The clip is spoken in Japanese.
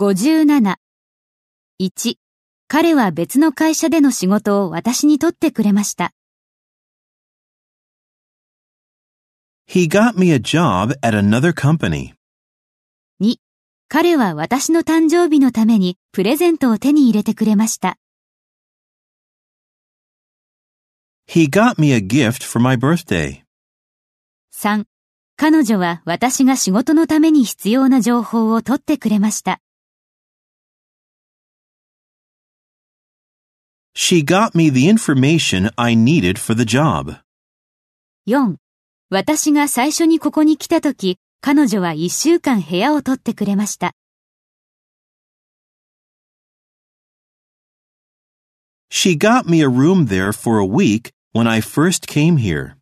57。1、彼は別の会社での仕事を私に取ってくれました。He got me a job at another company. 2、彼は私の誕生日のためにプレゼントを手に入れてくれました。He got me a gift for my birthday. 3、彼女は私が仕事のために必要な情報を取ってくれました。She got me the information I needed for the job. 4、私が最初にここに来た時、彼女は1週間部屋を取ってくれました。 She got me a room there for a week when I first came here.